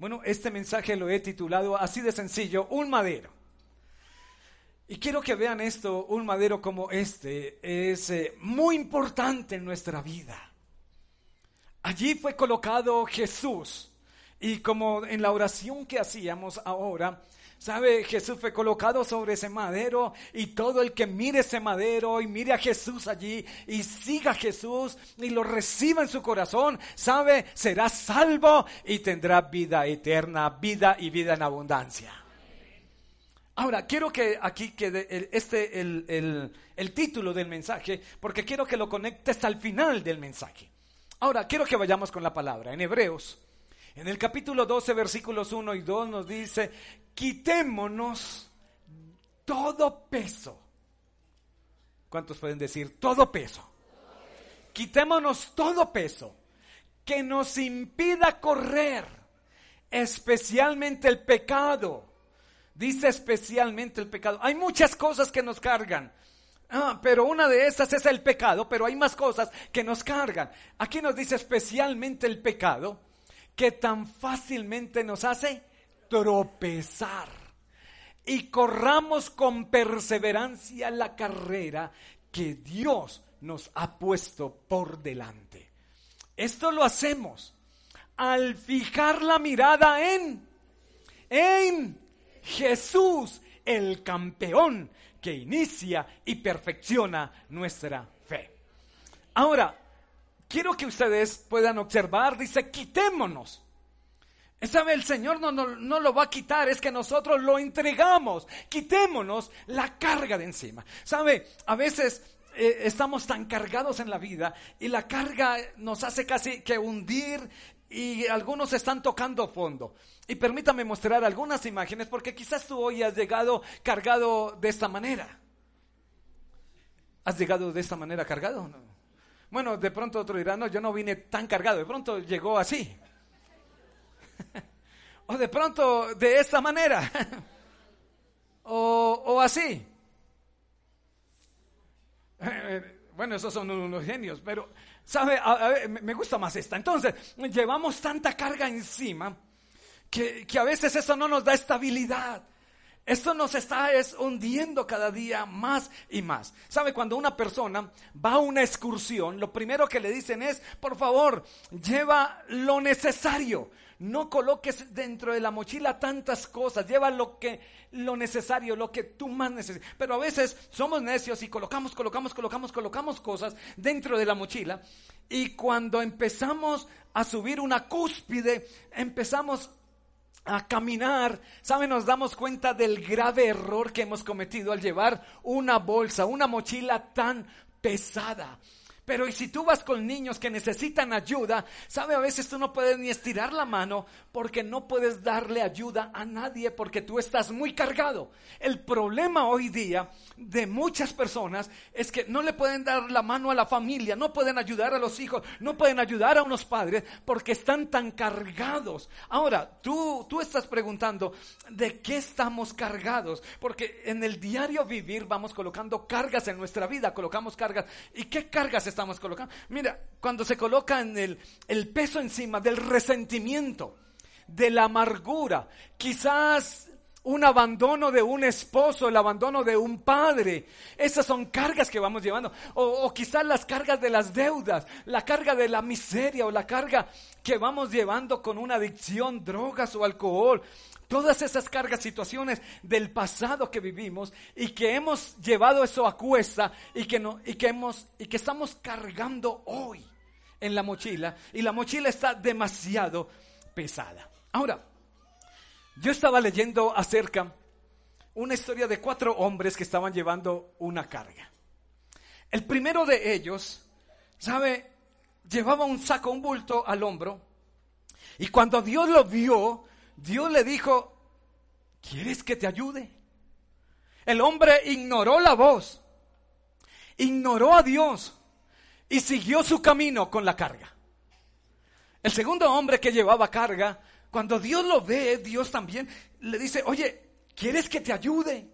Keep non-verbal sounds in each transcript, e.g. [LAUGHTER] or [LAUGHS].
Bueno, este mensaje lo he titulado así de sencillo, un madero. Y quiero que vean esto, un madero como este es eh, muy importante en nuestra vida. Allí fue colocado Jesús. Y como en la oración que hacíamos ahora, ¿Sabe? Jesús fue colocado sobre ese madero y todo el que mire ese madero y mire a Jesús allí y siga a Jesús y lo reciba en su corazón, ¿sabe? Será salvo y tendrá vida eterna, vida y vida en abundancia. Ahora, quiero que aquí quede el, este, el, el, el título del mensaje, porque quiero que lo conectes al final del mensaje. Ahora, quiero que vayamos con la palabra. En Hebreos, en el capítulo 12, versículos 1 y 2 nos dice, quitémonos todo peso. ¿Cuántos pueden decir todo peso? Quitémonos todo peso que nos impida correr, especialmente el pecado. Dice especialmente el pecado. Hay muchas cosas que nos cargan. Ah, pero una de esas es el pecado, pero hay más cosas que nos cargan. Aquí nos dice especialmente el pecado que tan fácilmente nos hace tropezar. Y corramos con perseverancia la carrera que Dios nos ha puesto por delante. Esto lo hacemos al fijar la mirada en, en Jesús, el campeón que inicia y perfecciona nuestra fe. Ahora, quiero que ustedes puedan observar, dice, quitémonos. ¿Sabe? El Señor no, no, lo va a quitar, es que nosotros lo entregamos. Quitémonos la carga de encima. ¿Sabe? A veces eh, estamos tan cargados en la vida y la carga nos hace casi que hundir y algunos están tocando fondo. Y permítame mostrar algunas imágenes porque quizás tú hoy has llegado cargado de esta manera. ¿Has llegado de esta manera cargado? No. Bueno, de pronto otro dirá, no, yo no vine tan cargado, de pronto llegó así. [LAUGHS] o de pronto de esta manera. [LAUGHS] o, o, así. [LAUGHS] bueno, esos son unos genios, pero, ¿sabe? me gusta más esta. Entonces, llevamos tanta carga encima que, que a veces eso no nos da estabilidad. Esto nos está es hundiendo cada día más y más. ¿Sabe? Cuando una persona va a una excursión, lo primero que le dicen es, por favor, lleva lo necesario. No coloques dentro de la mochila tantas cosas, lleva lo que lo necesario, lo que tú más necesitas. Pero a veces somos necios y colocamos, colocamos, colocamos, colocamos cosas dentro de la mochila y cuando empezamos a subir una cúspide, empezamos a caminar, ¿sabe? Nos damos cuenta del grave error que hemos cometido al llevar una bolsa, una mochila tan pesada. Pero y si tú vas con niños que necesitan ayuda, sabe, a veces tú no puedes ni estirar la mano porque no puedes darle ayuda a nadie porque tú estás muy cargado. El problema hoy día de muchas personas es que no le pueden dar la mano a la familia, no pueden ayudar a los hijos, no pueden ayudar a unos padres porque están tan cargados. Ahora, tú, tú estás preguntando, ¿de qué estamos cargados? Porque en el diario vivir vamos colocando cargas en nuestra vida, colocamos cargas. ¿Y qué cargas estamos estamos colocando. Mira, cuando se coloca en el, el peso encima del resentimiento, de la amargura, quizás un abandono de un esposo, el abandono de un padre. Esas son cargas que vamos llevando. O, quizás las cargas de las deudas, la carga de la miseria o la carga que vamos llevando con una adicción, drogas o alcohol todas esas cargas, situaciones del pasado que vivimos y que hemos llevado eso a cuesta y que, no, y que, hemos, y que estamos cargando hoy en la mochila y la mochila está demasiado pesada. Ahora, yo estaba leyendo acerca una historia de cuatro hombres que estaban llevando una carga. El primero de ellos, ¿sabe? Llevaba un saco, un bulto al hombro Y cuando Dios lo vio, Dios le dijo, ¿quieres que te ayude? El hombre ignoró la voz, ignoró a Dios y siguió su camino con la carga. El segundo hombre que llevaba carga, cuando Dios lo ve, Dios también le dice, oye, ¿quieres que te ayude?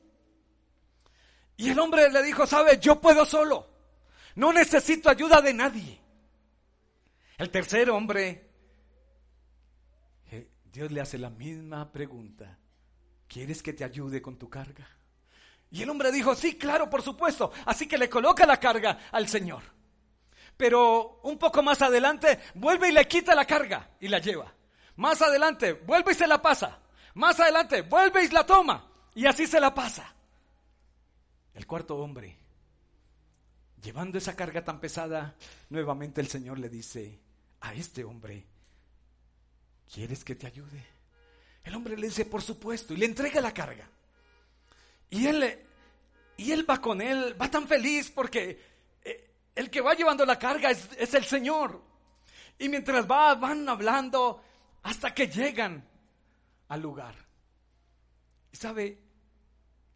Y el hombre le dijo, sabes, yo puedo solo, no necesito ayuda de nadie. El tercer hombre, eh, Dios le hace la misma pregunta, ¿quieres que te ayude con tu carga? Y el hombre dijo, sí, claro, por supuesto. Así que le coloca la carga al Señor. Pero un poco más adelante, vuelve y le quita la carga y la lleva. Más adelante, vuelve y se la pasa. Más adelante, vuelve y la toma. Y así se la pasa. El cuarto hombre, llevando esa carga tan pesada, nuevamente el Señor le dice a este hombre, ¿quieres que te ayude? El hombre le dice, por supuesto, y le entrega la carga. Y él, y él va con él, va tan feliz porque eh, el que va llevando la carga es, es el Señor. Y mientras va, van hablando hasta que llegan al lugar. Sabe,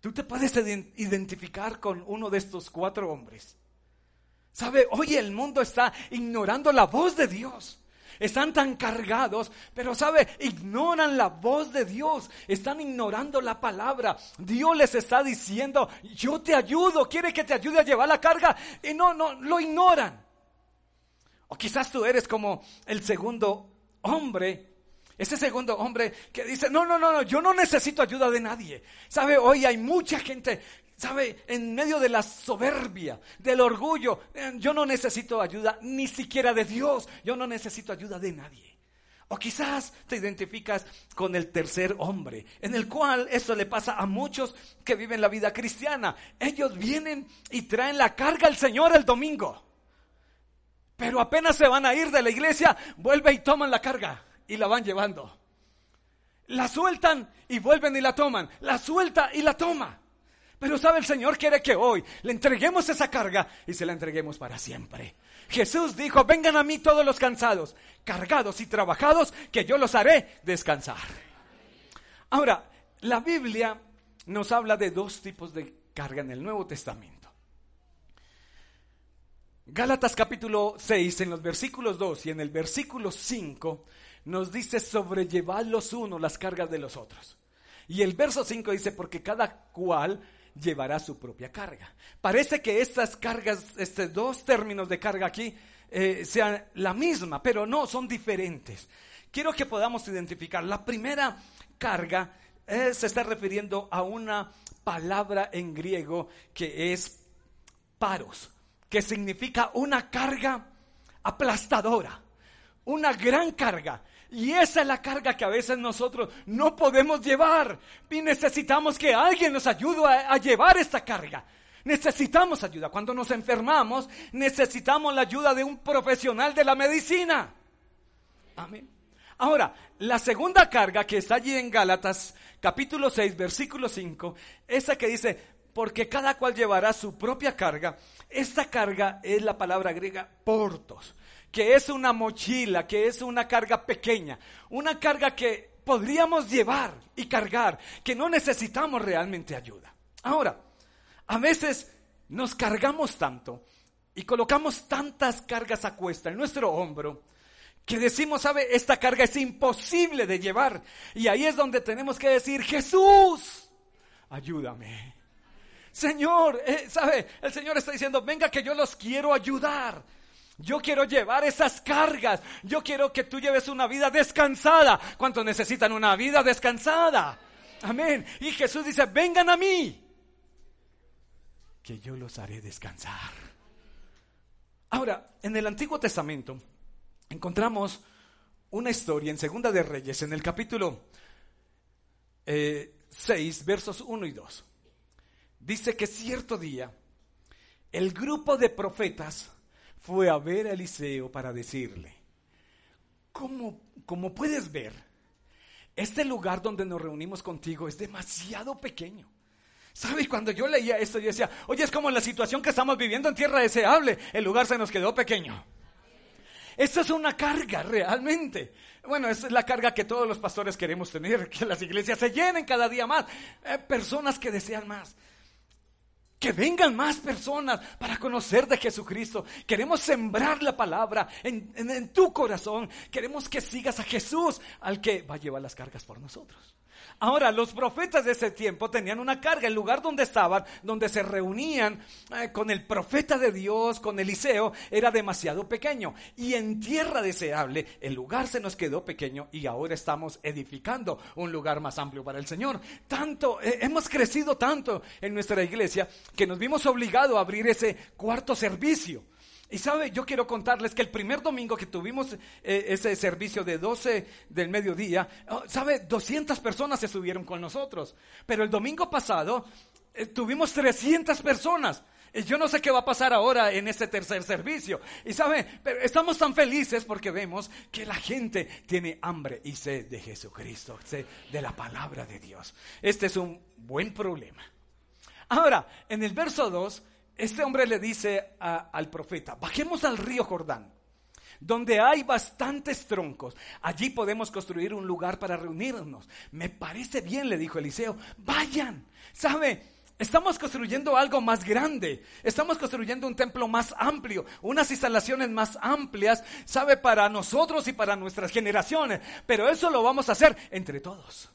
tú te puedes identificar con uno de estos cuatro hombres. Sabe, hoy el mundo está ignorando la voz de Dios están tan cargados, pero sabe, ignoran la voz de Dios, están ignorando la palabra. Dios les está diciendo, yo te ayudo, quiere que te ayude a llevar la carga y no, no, lo ignoran. O quizás tú eres como el segundo hombre ese segundo hombre que dice, no, no, no, no, yo no necesito ayuda de nadie. ¿Sabe? Hoy hay mucha gente ¿Sabe? En medio de la soberbia, del orgullo, eh, yo no necesito ayuda ni siquiera de Dios, yo no necesito ayuda de nadie. O quizás te identificas con el tercer hombre, en el cual esto le pasa a muchos que viven la vida cristiana. Ellos vienen y traen la carga al Señor el domingo. Pero apenas se van a ir de la iglesia, vuelven y toman la carga y la van llevando. La sueltan y vuelven y la toman. La suelta y la toma. Pero sabe, el Señor quiere que hoy le entreguemos esa carga y se la entreguemos para siempre. Jesús dijo, vengan a mí todos los cansados, cargados y trabajados, que yo los haré descansar. Ahora, la Biblia nos habla de dos tipos de carga en el Nuevo Testamento. Gálatas capítulo 6, en los versículos 2 y en el versículo 5, nos dice sobrellevar los unos las cargas de los otros. Y el verso 5 dice, porque cada cual llevará su propia carga. Parece que estas cargas, estos dos términos de carga aquí, eh, sean la misma, pero no, son diferentes. Quiero que podamos identificar. La primera carga eh, se está refiriendo a una palabra en griego que es paros, que significa una carga aplastadora, una gran carga y esa es la carga que a veces nosotros no podemos llevar. Y necesitamos que alguien nos ayude a, llevar esta carga. Necesitamos ayuda. Cuando nos enfermamos, necesitamos la ayuda de un profesional de la medicina. Amén. Ahora, la segunda carga que está allí en Gálatas, capítulo 6, versículo 5, esa que dice, porque cada cual llevará su propia carga. Esta carga es la palabra griega portos que es una mochila, que es una carga pequeña, una carga que podríamos llevar y cargar, que no necesitamos realmente ayuda. Ahora, a veces nos cargamos tanto y colocamos tantas cargas a cuesta en nuestro hombro que decimos, sabe, esta carga es imposible de llevar. Y ahí es donde tenemos que decir, Jesús, ayúdame. Señor, eh, sabe, el Señor está diciendo, venga que yo los quiero ayudar. Yo quiero llevar esas cargas. Yo quiero que tú lleves una vida descansada. ¿Cuántos necesitan una vida descansada? Amén. Y Jesús dice, vengan a mí, que yo los haré descansar. Ahora, en el Antiguo Testamento encontramos una historia en Segunda de Reyes, en el capítulo 6, eh, versos 1 y 2. Dice que cierto día el grupo de profetas fue a ver a Eliseo para decirle, como, como puedes ver, este lugar donde nos reunimos contigo es demasiado pequeño. ¿Sabes? Cuando yo leía esto, yo decía, oye, es como la situación que estamos viviendo en tierra deseable, el lugar se nos quedó pequeño. Esta es una carga realmente. Bueno, esa es la carga que todos los pastores queremos tener, que las iglesias se llenen cada día más. Eh, personas que desean más. Que vengan más personas para conocer de Jesucristo. Queremos sembrar la palabra en, tu corazón. Queremos que sigas a Jesús, al que va a llevar las cargas por nosotros. Ahora, los profetas de ese tiempo tenían una carga. El lugar donde estaban, donde se reunían eh, con el profeta de Dios, con Eliseo, era demasiado pequeño. Y en tierra deseable, el lugar se nos quedó pequeño y ahora estamos edificando un lugar más amplio para el Señor. Tanto, eh, hemos crecido tanto en nuestra iglesia que nos vimos obligados a abrir ese cuarto servicio. Y sabe, yo quiero contarles que el primer domingo que tuvimos eh, ese servicio de 12 del mediodía, oh, sabe, 200 personas se subieron con nosotros. Pero el domingo pasado eh, tuvimos 300 personas. Yo no sé qué va a pasar ahora en este tercer servicio. Y sabe, pero estamos tan felices porque vemos que la gente tiene hambre y sed de Jesucristo, sed de la palabra de Dios. Este es un buen problema. Ahora, en el verso 2 este hombre le dice al profeta, bajemos al río Jordán, donde hay bastantes troncos. Allí podemos construir un lugar para reunirnos. Me parece bien, le dijo Eliseo, vayan. ¿Sabe? Estamos construyendo algo más grande. Estamos construyendo un templo más amplio, unas instalaciones más amplias, sabe, para nosotros y para nuestras generaciones. Pero eso lo vamos a hacer entre todos.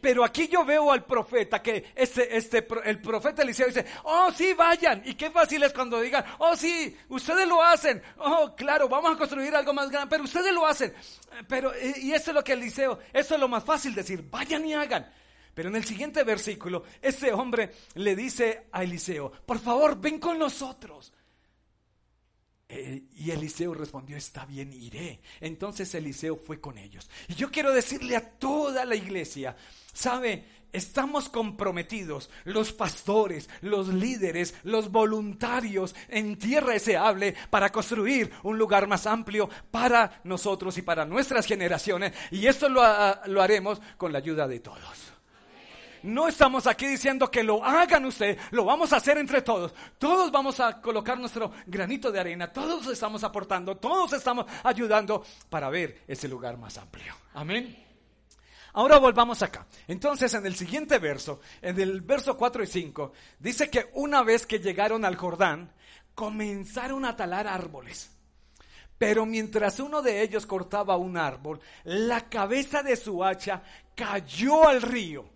Pero aquí yo veo al profeta que este, este, el profeta Eliseo dice, oh sí, vayan. Y qué fácil es cuando digan, oh sí, ustedes lo hacen. Oh, claro, vamos a construir algo más grande, pero ustedes lo hacen. Pero, y eso es lo que Eliseo, eso es lo más fácil decir, vayan y hagan. Pero en el siguiente versículo, ese hombre le dice a Eliseo, por favor, ven con nosotros. Eh, y Eliseo respondió, está bien, iré. Entonces Eliseo fue con ellos. Y yo quiero decirle a toda la iglesia, ¿sabe? Estamos comprometidos, los pastores, los líderes, los voluntarios en tierra deseable para construir un lugar más amplio para nosotros y para nuestras generaciones. Y esto lo, lo haremos con la ayuda de todos. No estamos aquí diciendo que lo hagan ustedes, lo vamos a hacer entre todos. Todos vamos a colocar nuestro granito de arena, todos estamos aportando, todos estamos ayudando para ver ese lugar más amplio. Amén. Ahora volvamos acá. Entonces, en el siguiente verso, en el verso 4 y 5, dice que una vez que llegaron al Jordán, comenzaron a talar árboles. Pero mientras uno de ellos cortaba un árbol, la cabeza de su hacha cayó al río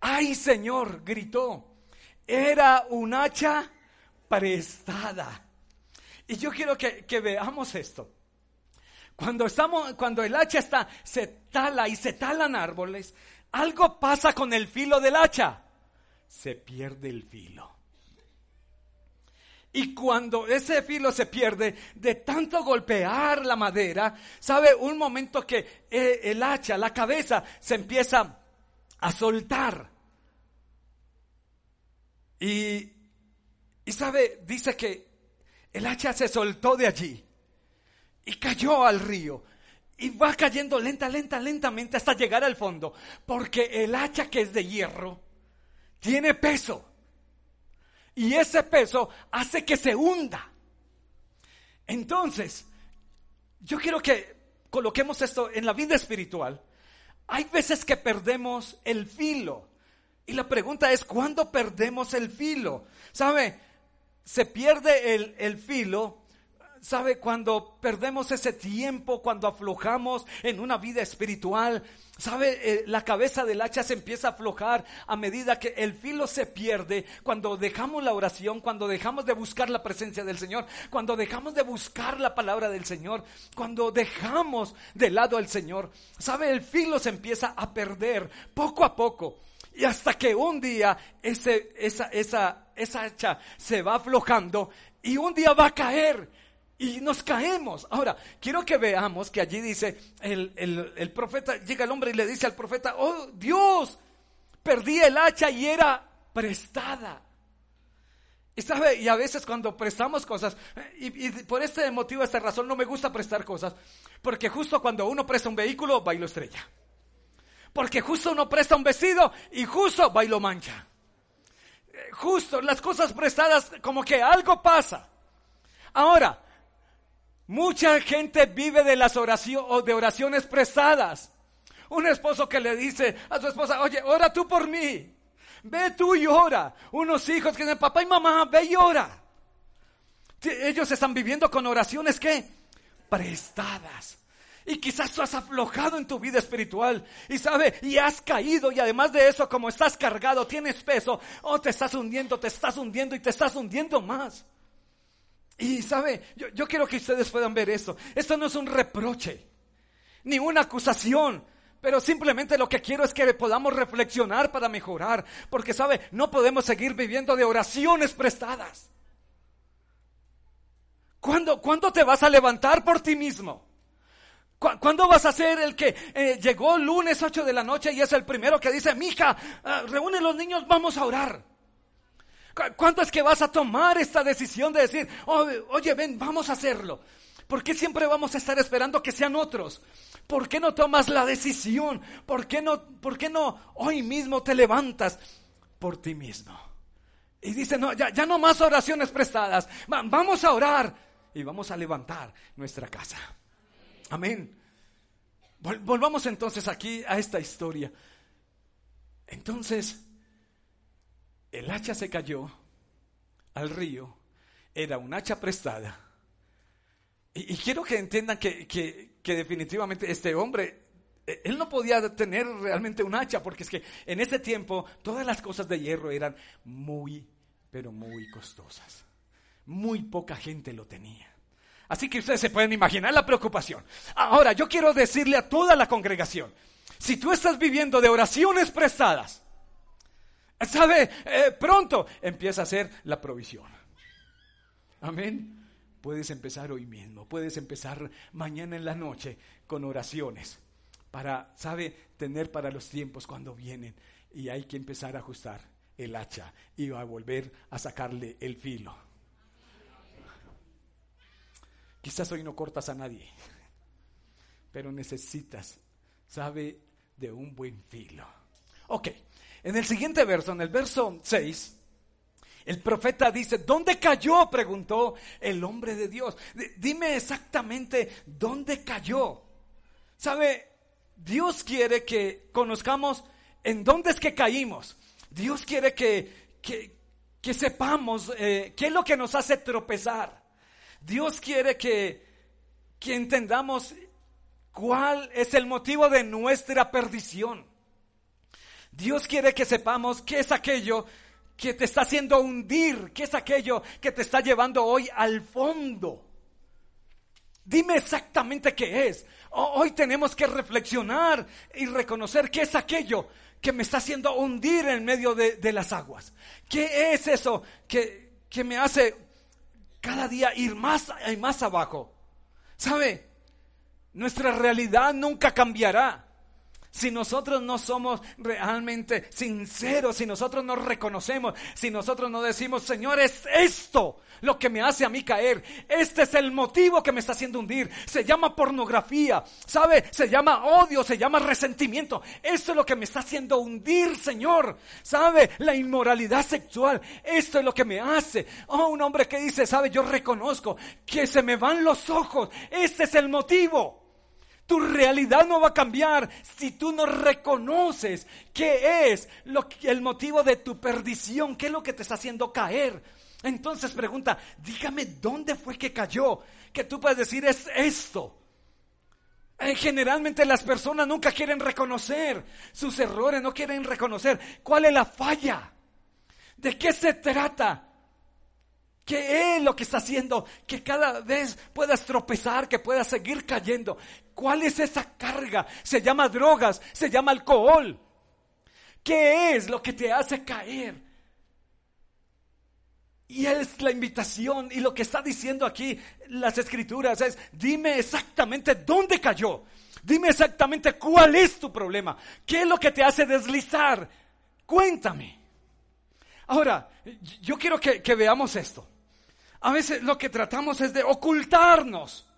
¡Ay, Señor! gritó. Era un hacha prestada. Y yo quiero que, veamos esto. Cuando, estamos, cuando el hacha está, se tala y se talan árboles, algo pasa con el filo del hacha. Se pierde el filo. Y cuando ese filo se pierde de tanto golpear la madera, ¿sabe? Un momento que eh, el hacha, la cabeza, se empieza a soltar. Y, y sabe, dice que el hacha se soltó de allí y cayó al río. Y va cayendo lenta, lenta, lentamente hasta llegar al fondo. Porque el hacha que es de hierro tiene peso. Y ese peso hace que se hunda. Entonces, yo quiero que coloquemos esto en la vida espiritual. Hay veces que perdemos el filo. Y la pregunta es, ¿cuándo perdemos el filo? ¿Sabe? Se pierde el, el filo ¿Sabe? Cuando perdemos ese tiempo, cuando aflojamos en una vida espiritual, ¿sabe? Eh, la cabeza del hacha se empieza a aflojar a medida que el filo se pierde, cuando dejamos la oración, cuando dejamos de buscar la presencia del Señor, cuando dejamos de buscar la palabra del Señor, cuando dejamos de lado al Señor, ¿sabe? El filo se empieza a perder poco a poco. Y hasta que un día ese, esa, esa, esa hacha se va aflojando y un día va a caer y nos caemos. Ahora, quiero que veamos que allí dice, el, el, profeta, llega el hombre y le dice al profeta, oh Dios, perdí el hacha y era prestada. Y sabe, y a veces cuando prestamos cosas, y, y, por este motivo, esta razón, no me gusta prestar cosas, porque justo cuando uno presta un vehículo, va y lo estrella. Porque justo uno presta un vestido y justo va y lo mancha. Eh, justo las cosas prestadas, como que algo pasa. Ahora, Mucha gente vive de las oraciones de oraciones prestadas. Un esposo que le dice a su esposa, oye, ora tú por mí. Ve tú y ora. Unos hijos que dicen, papá y mamá, ve y ora. Ellos están viviendo con oraciones que prestadas. Y quizás tú has aflojado en tu vida espiritual y sabe, y has caído y además de eso, como estás cargado, tienes peso, oh, te estás hundiendo, te estás hundiendo y te estás hundiendo más. Y sabe, yo, quiero que ustedes puedan ver esto. Esto no es un reproche, ni una acusación. Pero simplemente lo que quiero es que podamos reflexionar para mejorar. Porque, ¿sabe? No podemos seguir viviendo de oraciones prestadas. ¿Cuándo, ¿cuándo te vas a levantar por ti mismo? ¿Cuándo vas a ser el que eh, llegó lunes 8 de la noche y es el primero que dice, mija, uh, reúne los niños, vamos a orar? ¿Cuándo es que vas a tomar esta decisión de decir, oye, ven, vamos a hacerlo? ¿Por qué siempre vamos a estar esperando que sean otros? ¿Por qué no tomas la decisión? ¿Por qué no, por qué no hoy mismo te levantas por ti mismo? Y dice, no, ya no más oraciones prestadas. vamos a orar y vamos a levantar nuestra casa. Amén. Volvamos entonces aquí a esta historia. Entonces, el hacha se cayó al río, era un hacha prestada y, quiero que entiendan que, definitivamente este hombre e, él no podía tener realmente un hacha, porque es que en ese tiempo todas las cosas de hierro eran muy, pero muy costosas. Muy poca gente lo tenía. Así que ustedes se pueden imaginar la preocupación. Ahora, yo quiero decirle a toda la congregación, si tú estás viviendo de oraciones prestadas, ¿sabe? Eh, pronto empieza a ser la provisión. Amén. Puedes empezar hoy mismo, puedes empezar mañana en la noche con oraciones para, ¿sabe?, tener para los tiempos cuando vienen. Y hay que empezar a ajustar el hacha y a volver a sacarle el filo. Quizás hoy no cortas a nadie, pero necesitas, ¿sabe?, de un buen filo. Ok, en el siguiente verso, en el verso 6, el profeta dice, ¿dónde cayó? preguntó el hombre de Dios. Dime exactamente dónde cayó. ¿Sabe? Dios quiere que conozcamos en dónde es que caímos. Dios quiere que, que, sepamos eh, qué es lo que nos hace tropezar. Dios quiere que, que entendamos cuál es el motivo de nuestra perdición. Dios quiere que sepamos qué es aquello que te está haciendo hundir? ¿Qué es aquello que te está llevando hoy al fondo? Dime exactamente qué es. Hoy tenemos que reflexionar y reconocer qué es aquello que me está haciendo hundir en medio de, las aguas. ¿Qué es eso que, que me hace cada día ir más y más abajo? ¿Sabe? Nuestra realidad nunca cambiará. Si nosotros no somos realmente sinceros, si nosotros no reconocemos, si nosotros no decimos, Señor, es esto lo que me hace a mí caer, este es el motivo que me está haciendo hundir, se llama pornografía, ¿sabe? Se llama odio, se llama resentimiento, esto es lo que me está haciendo hundir, Señor, ¿sabe? La inmoralidad sexual, esto es lo que me hace. Oh, un hombre que dice, ¿sabe? Yo reconozco que se me van los ojos, este es el motivo. Tu realidad no va a cambiar si tú no reconoces qué es lo el motivo de tu perdición, qué es lo que te está haciendo caer. Entonces pregunta, dígame dónde fue que cayó, que tú puedes decir es esto. Eh, generalmente las personas nunca quieren reconocer sus errores, no quieren reconocer cuál es la falla, de qué se trata. ¿Qué es lo que está haciendo que cada vez puedas tropezar, que puedas seguir cayendo? ¿Cuál es esa carga? Se llama drogas, se llama alcohol. ¿Qué es lo que te hace caer? Y es la invitación y lo que está diciendo aquí las escrituras es, dime exactamente dónde cayó. Dime exactamente cuál es tu problema. ¿Qué es lo que te hace deslizar? Cuéntame. Ahora, yo quiero que, que veamos esto. A veces lo que tratamos es de ocultarnos.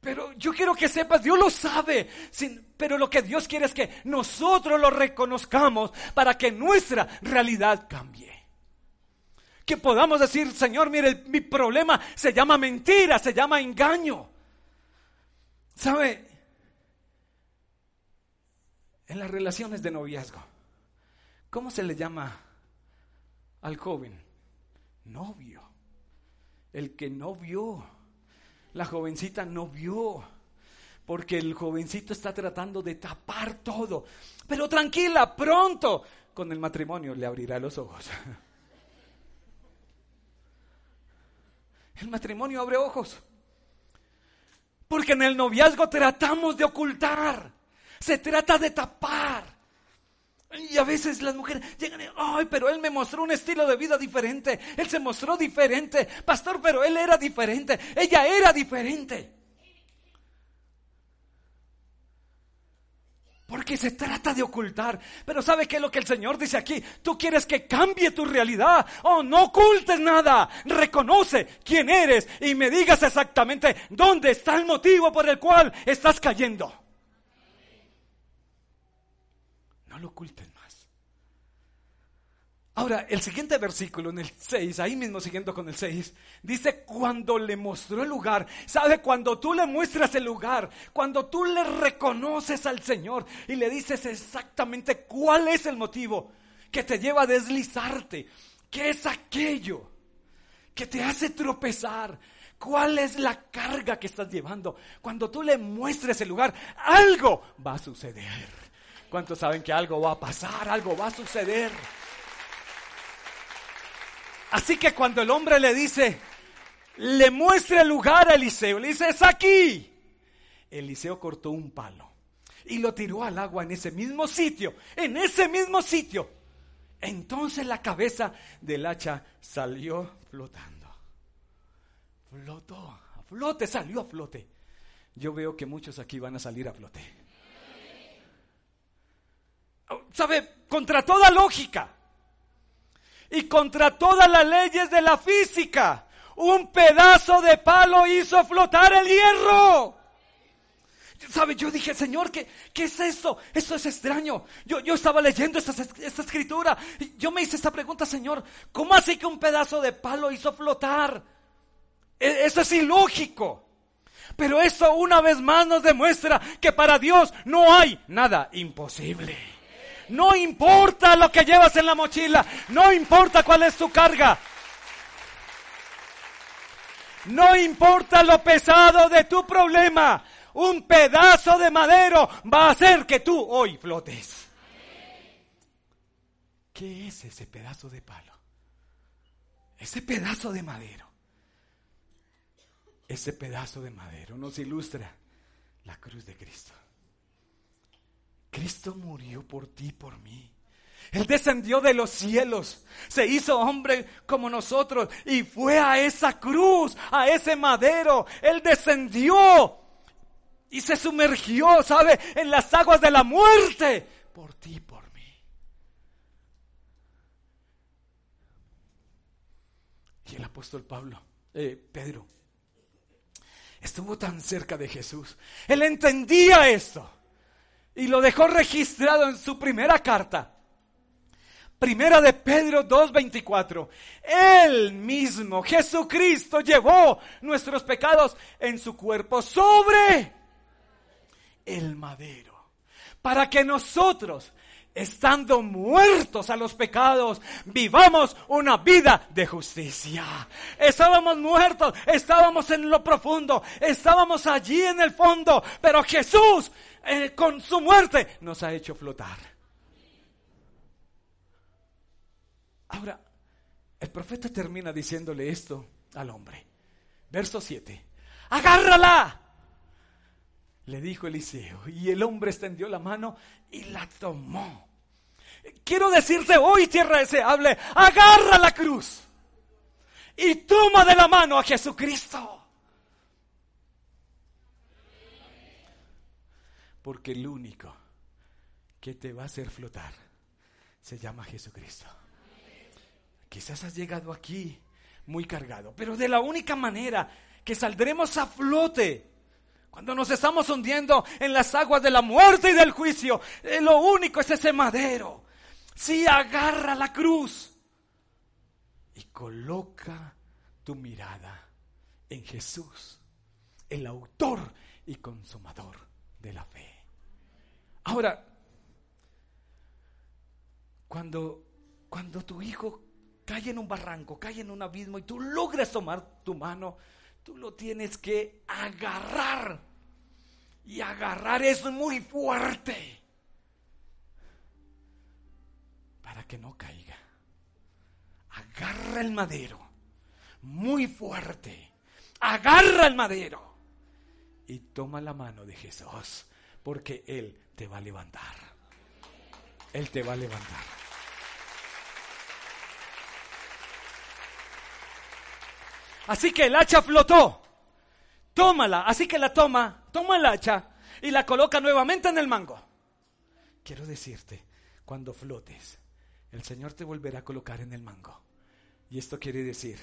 Pero yo quiero que sepas, Dios lo sabe, pero lo que Dios quiere es que nosotros lo reconozcamos para que nuestra realidad cambie. que podamos decir, Señor, mire, mi problema se llama mentira, se llama engaño. ¿Sabe? En las relaciones de noviazgo, ¿cómo se le llama al joven? Novio. El que no vio. La jovencita no vio. Porque el jovencito está tratando de tapar todo. Pero tranquila, pronto con el matrimonio le abrirá los ojos. [LAUGHS] El matrimonio abre ojos. Porque en el noviazgo tratamos de ocultar. Se trata de tapar. Y a veces las mujeres llegan y, ay, pero él me mostró un estilo de vida diferente. Él se mostró diferente. Pastor, pero él era diferente. Ella era diferente. Porque se trata de ocultar. Pero ¿sabe qué es lo que el Señor dice aquí? Tú quieres que cambie tu realidad. Oh, no ocultes nada. Reconoce quién eres y me digas exactamente dónde está el motivo por el cual estás cayendo. Lo oculten más. Ahora, el siguiente versículo, en el 6, ahí mismo siguiendo con el 6, dice, cuando le mostró el lugar, ¿sabe? Cuando tú le muestras el lugar, cuando tú le reconoces al Señor y le dices exactamente cuál es el motivo que te lleva a deslizarte, qué es aquello que te hace tropezar, ¿Cuál es la carga que estás llevando? Cuando tú le muestres el lugar, algo va a suceder. ¿Cuántos saben que algo va a pasar, algo va a suceder? Así que cuando el hombre le dice, le muestra el lugar a Eliseo, le dice, es aquí. Eliseo cortó un palo y lo tiró al agua en ese mismo sitio, en ese mismo sitio. Entonces la cabeza del hacha salió flotando. Flotó, a flote, salió a flote. Yo veo que muchos aquí van a salir a flote sabe, contra toda lógica y contra todas las leyes de la física, un pedazo de palo hizo flotar el hierro. ¿Sabe? Yo dije, Señor, ¿qué, qué es esto? Esto es extraño. Yo, yo estaba leyendo esta, esta escritura. Y yo me hice esta pregunta, Señor, ¿cómo así que un pedazo de palo hizo flotar? E, eso es ilógico. Pero eso una vez más nos demuestra que para Dios no hay nada imposible. No importa lo que llevas en la mochila. No importa cuál es tu carga. No importa lo pesado de tu problema. Un pedazo de madero va a hacer que tú hoy flotes. ¿Qué es ese pedazo de palo? Ese pedazo de madero. Ese pedazo de madero nos ilustra la cruz de Cristo. Cristo murió por ti, por mí. Él descendió de los cielos, se hizo hombre como nosotros y fue a esa cruz, a ese madero. Él descendió y se sumergió, ¿sabe? En las aguas de la muerte por ti, por mí. Y el apóstol Pablo, eh, Pedro, estuvo tan cerca de Jesús. Él entendía esto y lo dejó registrado en su primera carta. Primera de Pedro 2.24. Él mismo, Jesucristo, llevó nuestros pecados en su cuerpo sobre el madero. Para que nosotros, estando muertos a los pecados, vivamos una vida de justicia. Estábamos muertos, estábamos en lo profundo, estábamos allí en el fondo, pero Jesús eh, con su muerte nos ha hecho flotar. Ahora, el profeta termina diciéndole esto al hombre. Verso 7. Agárrala. Le dijo Eliseo. Y el hombre extendió la mano y la tomó. Quiero decirte hoy, tierra deseable, agarra la cruz y toma de la mano a Jesucristo. Porque el único que te va a hacer flotar se llama Jesucristo. Quizás has llegado aquí muy cargado, pero de la única manera que saldremos a flote cuando nos estamos hundiendo en las aguas de la muerte y del juicio, eh, lo único es ese madero. Si agarra la cruz y coloca tu mirada en Jesús, el autor y consumador de la fe. Ahora, cuando, cuando tu hijo cae en un barranco, cae en un abismo y tú logras tomar tu mano, tú lo tienes que agarrar. Y agarrar es muy fuerte para que no caiga. Agarra el madero muy fuerte. Agarra el madero y toma la mano de Jesús porque Él te va a levantar. Él te va a levantar. Así que el hacha flotó. Tómala. Así que la toma, toma el hacha y la coloca nuevamente en el mango. Quiero decirte, cuando flotes, el Señor te volverá a colocar en el mango. Y esto quiere decir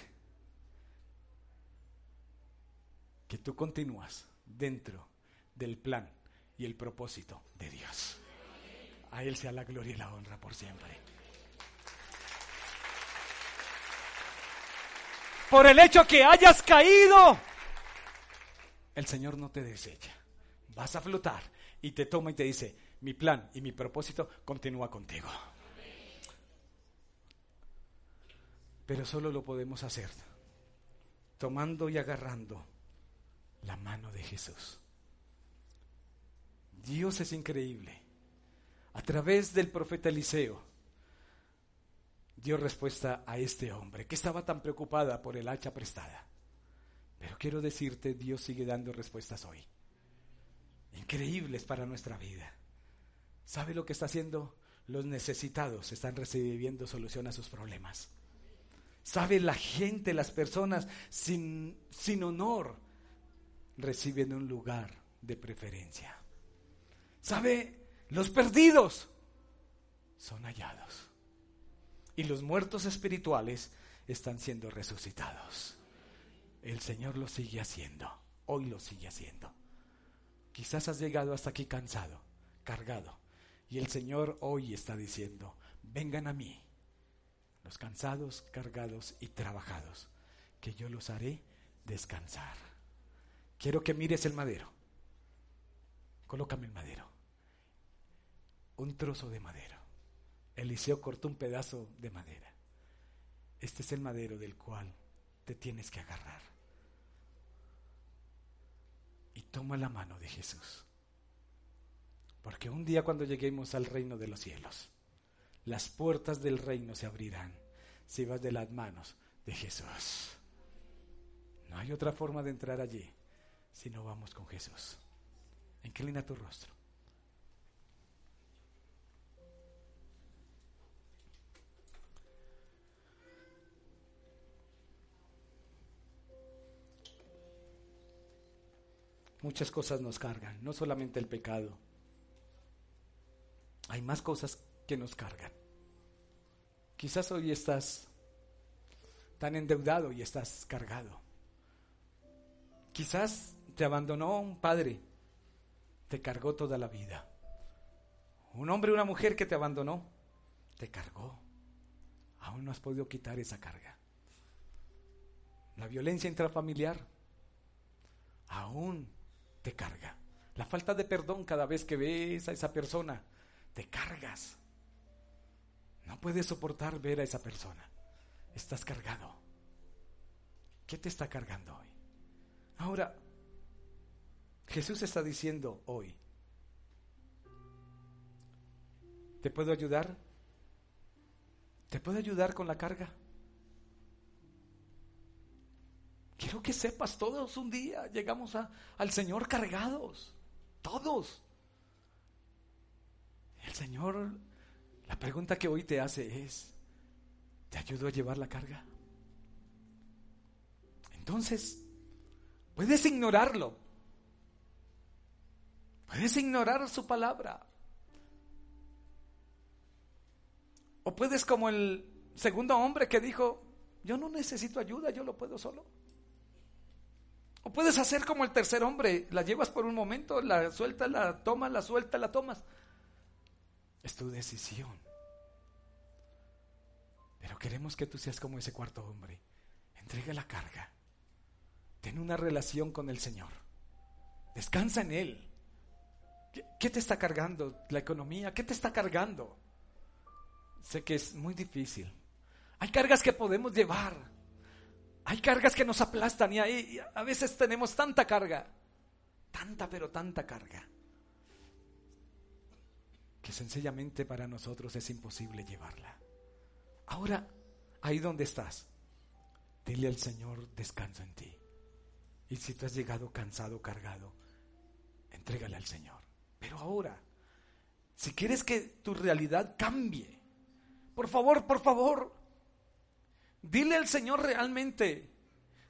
que tú continúas dentro del plan y el propósito de Dios. A Él sea la gloria y la honra por siempre. Por el hecho que hayas caído, el Señor no te desecha. Vas a flotar y te toma y te dice, mi plan y mi propósito continúa contigo. Pero solo lo podemos hacer tomando y agarrando la mano de Jesús. Dios es increíble. A través del profeta Eliseo dio respuesta a este hombre que estaba tan preocupada por el hacha prestada. Pero quiero decirte, Dios sigue dando respuestas hoy. Increíbles para nuestra vida. ¿Sabe lo que está haciendo? Los necesitados están recibiendo solución a sus problemas. ¿Sabe la gente, las personas sin, sin honor reciben un lugar de preferencia? ¿Sabe? Los perdidos son hallados. Y los muertos espirituales están siendo resucitados. El Señor lo sigue haciendo. Hoy lo sigue haciendo. Quizás has llegado hasta aquí cansado, cargado. Y el Señor hoy está diciendo, vengan a mí, los cansados, cargados y trabajados, que yo los haré descansar. Quiero que mires el madero. Colócame el madero un trozo de madera. Eliseo cortó un pedazo de madera. Este es el madero del cual te tienes que agarrar. Y toma la mano de Jesús. Porque un día cuando lleguemos al reino de los cielos, las puertas del reino se abrirán si vas de las manos de Jesús. No hay otra forma de entrar allí si no vamos con Jesús. Inclina tu rostro. Muchas cosas nos cargan, no solamente el pecado. Hay más cosas que nos cargan. Quizás hoy estás tan endeudado y estás cargado. Quizás te abandonó un padre, te cargó toda la vida. Un hombre una mujer que te abandonó, te cargó. Aún no has podido quitar esa carga. La violencia intrafamiliar, aún te carga. La falta de perdón cada vez que ves a esa persona, te cargas. No puedes soportar ver a esa persona. Estás cargado. ¿Qué te está cargando hoy? Ahora, Jesús está diciendo hoy, ¿te puedo ayudar? ¿Te puedo ayudar con la carga? Quiero que sepas, todos un día llegamos al Señor cargados, todos. El Señor, la pregunta que hoy te hace es, ¿te ayudo a llevar la carga? Entonces, puedes ignorarlo. Puedes ignorar su palabra. O puedes como el segundo hombre que dijo, yo no necesito ayuda, yo lo puedo solo. O puedes hacer como el tercer hombre, la llevas por un momento, la sueltas, la tomas, la sueltas, la tomas. Es tu decisión. Pero queremos que tú seas como ese cuarto hombre. Entrega la carga. Ten una relación con el Señor. Descansa en Él. ¿Qué, te está cargando? ¿La economía? ¿Qué te está cargando? Sé que es muy difícil. Hay cargas que podemos llevar. Hay cargas que nos aplastan y, a veces tenemos tanta carga. Tanta, pero tanta carga. Que sencillamente para nosotros es imposible llevarla. Ahora, ahí donde estás, dile al Señor, descanso en ti. Y si tú has llegado cansado, cargado, entrégale al Señor. Pero ahora, si quieres que tu realidad cambie, por favor, por favor, dile al Señor realmente,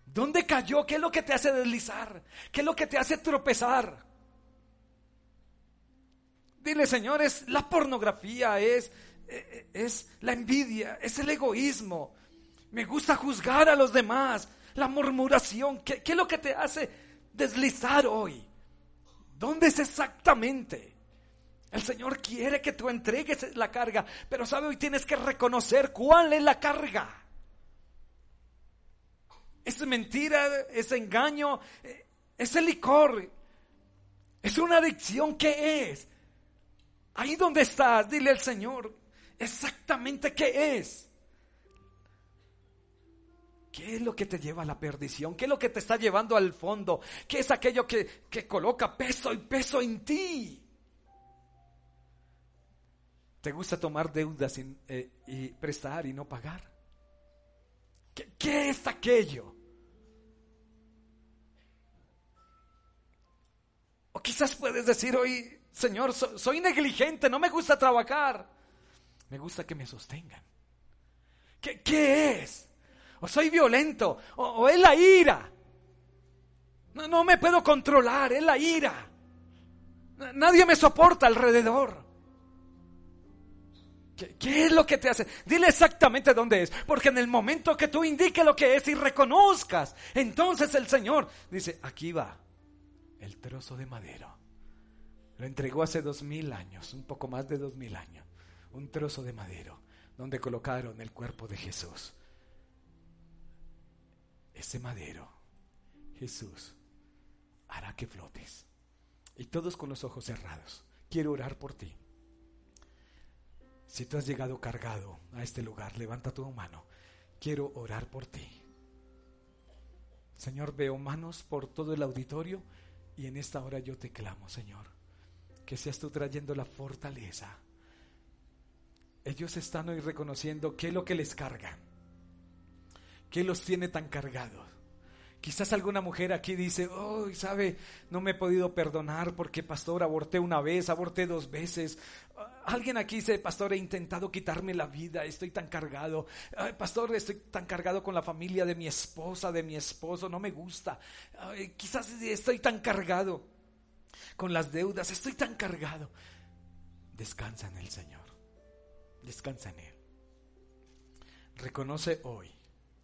¿dónde cayó? ¿Qué es lo que te hace deslizar? ¿Qué es lo que te hace tropezar? Dile, Señor, es la pornografía, es, es la envidia, es el egoísmo. Me gusta juzgar a los demás la murmuración. ¿Qué, es lo que te hace deslizar hoy? ¿Dónde es exactamente? El Señor quiere que tú entregues la carga, pero sabe, hoy tienes que reconocer cuál es la carga. Es mentira, es engaño, es el licor, es una adicción. ¿Qué es? Ahí donde estás, dile al Señor exactamente qué es. ¿Qué es lo que te lleva a la perdición? ¿Qué es lo que te está llevando al fondo? ¿Qué es aquello que, coloca peso y peso en ti? ¿Te gusta tomar deudas eh, y, prestar y no pagar? ¿Qué, es aquello? Quizás puedes decir hoy, Señor, soy negligente, no me gusta trabajar. Me gusta que me sostengan. ¿Qué, es? o soy violento, o, es la ira. No, no, me puedo controlar, es la ira. Nadie me soporta alrededor. ¿Qué, ¿Qué, es lo que te hace? Dile exactamente dónde es, porque en el momento que tú indiques lo que es y reconozcas, entonces el Señor dice, aquí va el trozo de madero. Lo entregó hace dos mil años, un poco más de dos mil años, un trozo de madero, donde colocaron el cuerpo de Jesús ese madero, Jesús, hará que flotes. Y todos con los ojos cerrados. Quiero orar por ti. Si tú has llegado cargado a este lugar, levanta tu mano. Quiero orar por ti. Señor, veo manos por todo el auditorio y en esta hora yo te clamo, Señor, que seas tú trayendo la fortaleza. Ellos están hoy reconociendo qué es lo que les carga ¿Qué los tiene tan cargados? Quizás alguna mujer aquí dice, oh, sabe, no me he podido perdonar porque, pastor, aborté una vez, aborté dos veces. Alguien aquí dice, pastor, he intentado quitarme la vida, estoy tan cargado. pastor, estoy tan cargado con la familia de mi esposa, de mi esposo, no me gusta. quizás estoy tan cargado con las deudas, estoy tan cargado. Descansa en el Señor, descansa en Él. Reconoce hoy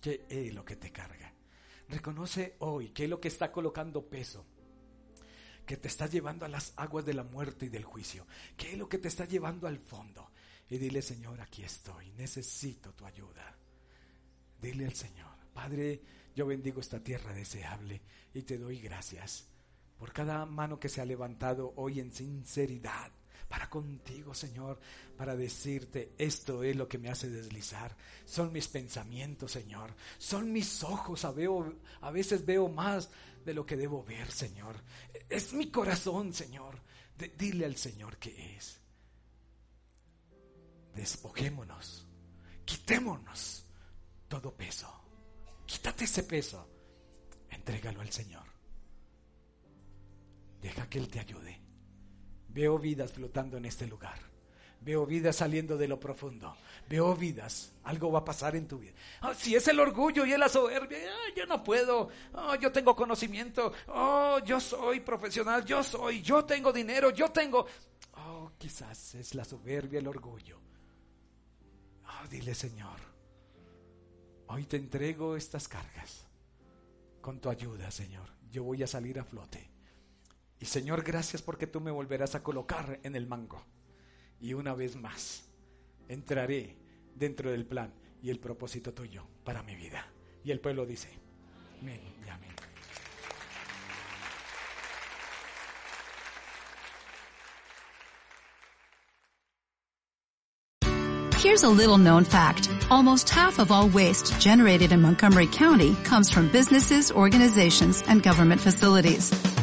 ¿Qué es lo que te carga? Reconoce hoy qué es lo que está colocando peso, que te está llevando a las aguas de la muerte y del juicio, qué es lo que te está llevando al fondo. Y dile, Señor, aquí estoy, necesito tu ayuda. Dile al Señor, Padre, yo bendigo esta tierra deseable y te doy gracias por cada mano que se ha levantado hoy en sinceridad para contigo, Señor, para decirte, esto es lo que me hace deslizar. Son mis pensamientos, Señor. Son mis ojos. A, veces veo más de lo que debo ver, Señor. Es mi corazón, Señor. dile al Señor que es. Despojémonos. Quitémonos todo peso. Quítate ese peso. Entrégalo al Señor. Deja que Él te ayude. Veo vidas flotando en este lugar. Veo vidas saliendo de lo profundo. Veo vidas. Algo va a pasar en tu vida. Ah, si es el orgullo y es la soberbia, ah, yo no puedo. Ah, yo tengo conocimiento. Oh, yo soy profesional. Yo soy. Yo tengo dinero. Yo tengo. Oh, quizás es la soberbia, el orgullo. dile, Señor. Hoy te entrego estas cargas. Con tu ayuda, Señor. Yo voy a salir a flote. Y Señor, gracias porque tú me volverás a colocar en el mango. Y una vez más, entraré dentro del plan y el propósito tuyo para mi vida. Y el pueblo dice, amén y amén. Here's a little known fact. Almost half of all waste generated in Montgomery County comes from businesses, organizations, and government facilities.